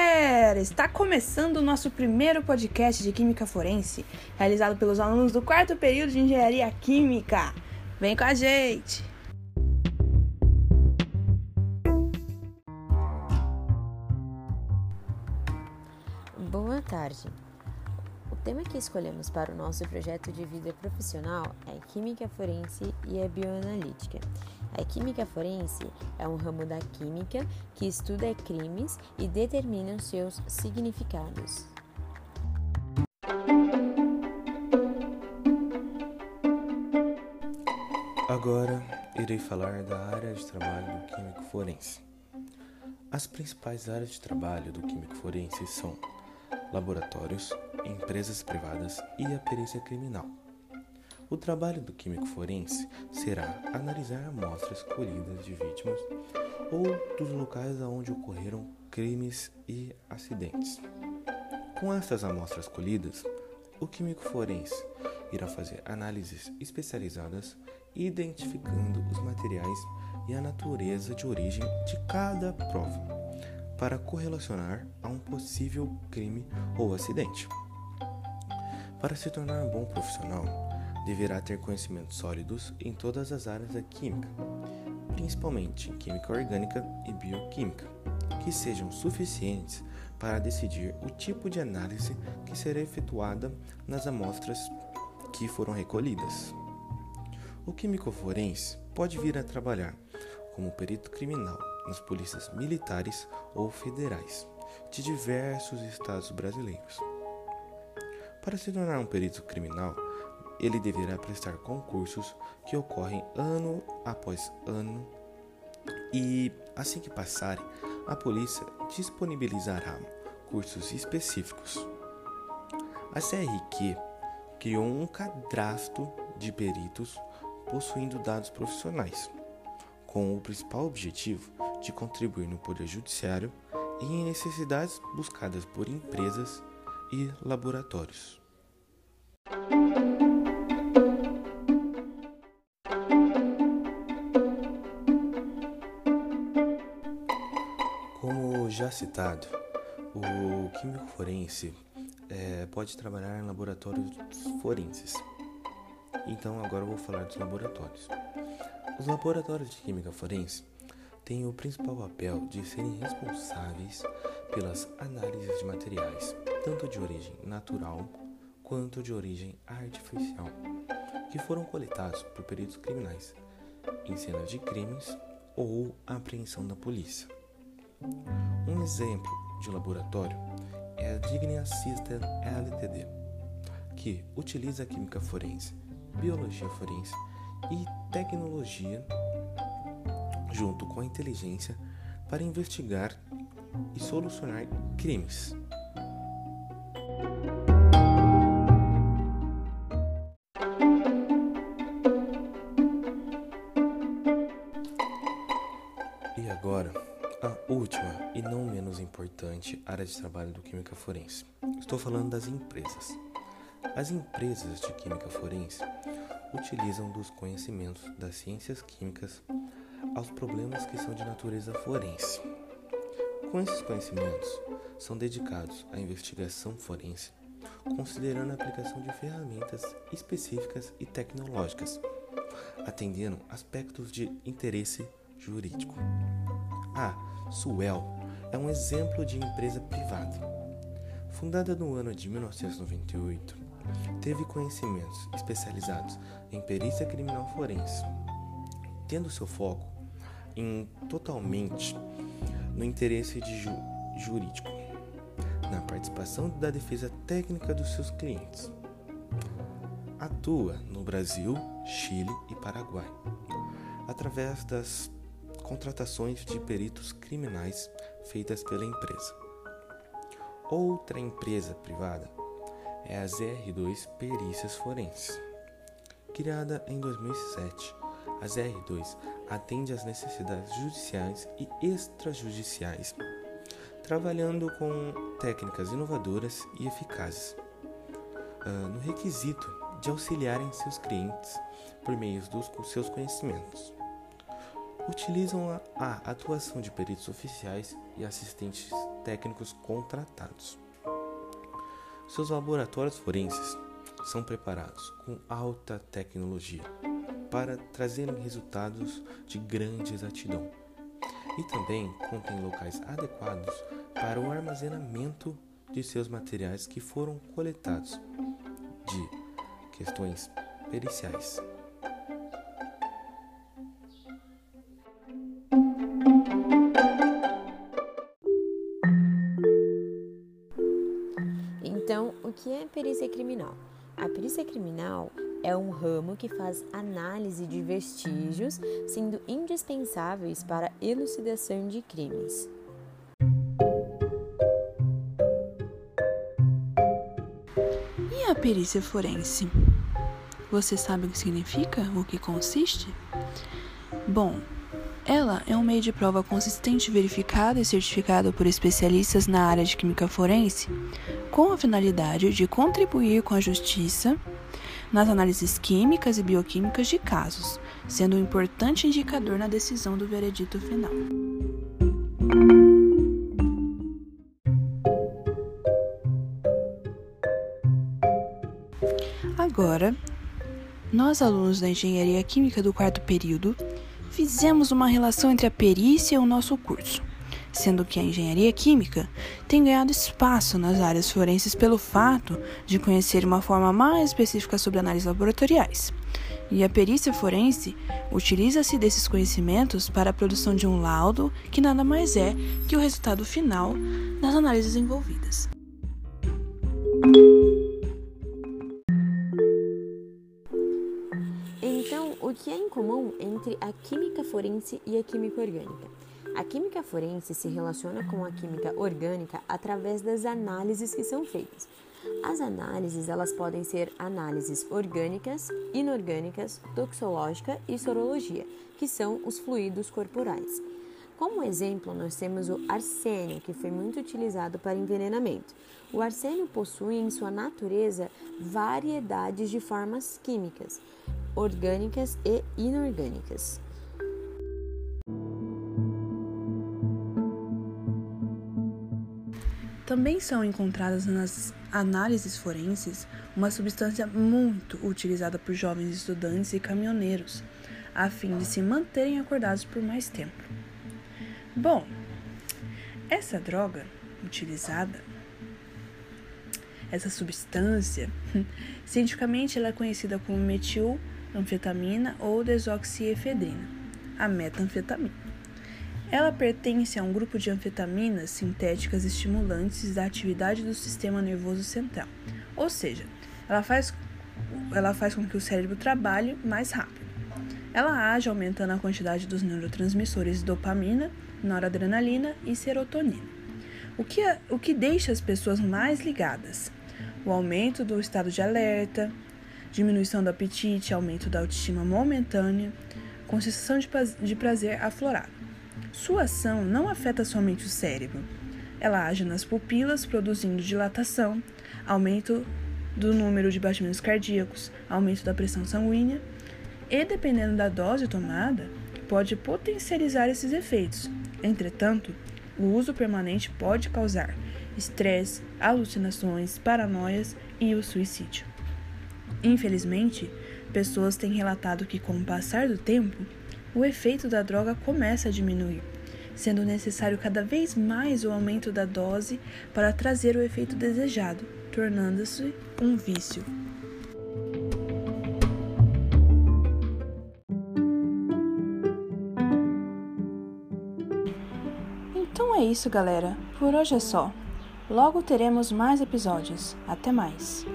Galera! Está começando o nosso primeiro podcast de Química Forense, realizado pelos alunos do quarto período de Engenharia Química. Vem com a gente! Boa tarde! O tema que escolhemos para o nosso projeto de vida profissional é Química Forense e a Bioanalítica. A química forense é um ramo da química que estuda crimes e determina os seus significados. Agora irei falar da área de trabalho do químico forense. As principais áreas de trabalho do químico forense são laboratórios, empresas privadas e a perícia criminal. O trabalho do químico forense será analisar amostras colhidas de vítimas ou dos locais onde ocorreram crimes e acidentes. Com essas amostras colhidas, o químico forense irá fazer análises especializadas identificando os materiais e a natureza de origem de cada prova para correlacionar a um possível crime ou acidente. Para se tornar um bom profissional, deverá ter conhecimentos sólidos em todas as áreas da química, principalmente em química orgânica e bioquímica, que sejam suficientes para decidir o tipo de análise que será efetuada nas amostras que foram recolhidas. O químico forense pode vir a trabalhar como perito criminal nas polícias militares ou federais de diversos estados brasileiros. Para se tornar um perito criminal, ele deverá prestar concursos que ocorrem ano após ano e, assim que passarem, a polícia disponibilizará cursos específicos. A CRQ criou um cadastro de peritos possuindo dados profissionais, com o principal objetivo de contribuir no Poder Judiciário e em necessidades buscadas por empresas e laboratórios. Já citado, o químico forense é, pode trabalhar em laboratórios forenses. Então agora eu vou falar dos laboratórios. Os laboratórios de química forense têm o principal papel de serem responsáveis pelas análises de materiais, tanto de origem natural quanto de origem artificial, que foram coletados por peritos criminais em cenas de crimes ou apreensão da polícia. Um exemplo de laboratório é a Dignia System LTD, que utiliza química forense, biologia forense e tecnologia junto com a inteligência para investigar e solucionar crimes. E agora, a última e não menos importante área de trabalho do Química Forense. Estou falando das empresas. As empresas de Química Forense utilizam dos conhecimentos das ciências químicas aos problemas que são de natureza forense. Com esses conhecimentos, são dedicados à investigação forense, considerando a aplicação de ferramentas específicas e tecnológicas, atendendo aspectos de interesse jurídico. A Suel é um exemplo de empresa privada. Fundada no ano de 1998, teve conhecimentos especializados em perícia criminal forense, tendo seu foco em totalmente no interesse de ju jurídico, na participação da defesa técnica dos seus clientes. Atua no Brasil, Chile e Paraguai, através das contratações de peritos criminais feitas pela empresa. Outra empresa privada é a ZR2 Perícias Forenses. Criada em 2007, a ZR2 atende às necessidades judiciais e extrajudiciais, trabalhando com técnicas inovadoras e eficazes, uh, no requisito de auxiliarem seus clientes por meio dos seus conhecimentos utilizam a, a atuação de peritos oficiais e assistentes técnicos contratados. Seus laboratórios forenses são preparados com alta tecnologia para trazerem resultados de grande exatidão e também contém locais adequados para o armazenamento de seus materiais que foram coletados de questões periciais. Perícia criminal? A perícia criminal é um ramo que faz análise de vestígios, sendo indispensáveis para elucidação de crimes. E a perícia forense? Você sabe o que significa? O que consiste? Bom, ela é um meio de prova consistente, verificado e certificado por especialistas na área de química forense, com a finalidade de contribuir com a justiça nas análises químicas e bioquímicas de casos, sendo um importante indicador na decisão do veredito final. Agora, nós alunos da Engenharia Química do quarto período fizemos uma relação entre a perícia e o nosso curso sendo que a engenharia química tem ganhado espaço nas áreas forenses pelo fato de conhecer uma forma mais específica sobre análises laboratoriais. E a perícia forense utiliza-se desses conhecimentos para a produção de um laudo que nada mais é que o resultado final das análises envolvidas. Então, o que é em comum entre a química forense e a química orgânica? A química forense se relaciona com a química orgânica através das análises que são feitas. As análises elas podem ser análises orgânicas, inorgânicas, toxológica e sorologia, que são os fluidos corporais. Como exemplo, nós temos o arsênio, que foi muito utilizado para envenenamento. O arsênio possui em sua natureza variedades de formas químicas, orgânicas e inorgânicas. Também são encontradas nas análises forenses uma substância muito utilizada por jovens estudantes e caminhoneiros, a fim de se manterem acordados por mais tempo. Bom, essa droga utilizada, essa substância, cientificamente ela é conhecida como metilanfetamina ou desoxiefedrina, a metanfetamina. Ela pertence a um grupo de anfetaminas sintéticas estimulantes da atividade do sistema nervoso central, ou seja, ela faz, ela faz com que o cérebro trabalhe mais rápido. Ela age aumentando a quantidade dos neurotransmissores dopamina, noradrenalina e serotonina, o que, o que deixa as pessoas mais ligadas. O aumento do estado de alerta, diminuição do apetite, aumento da autoestima momentânea, com sensação de prazer aflorado. Sua ação não afeta somente o cérebro. Ela age nas pupilas, produzindo dilatação, aumento do número de batimentos cardíacos, aumento da pressão sanguínea e, dependendo da dose tomada, pode potencializar esses efeitos. Entretanto, o uso permanente pode causar estresse, alucinações, paranoias e o suicídio. Infelizmente, pessoas têm relatado que, com o passar do tempo, o efeito da droga começa a diminuir, sendo necessário cada vez mais o aumento da dose para trazer o efeito desejado, tornando-se um vício. Então é isso, galera. Por hoje é só. Logo teremos mais episódios. Até mais.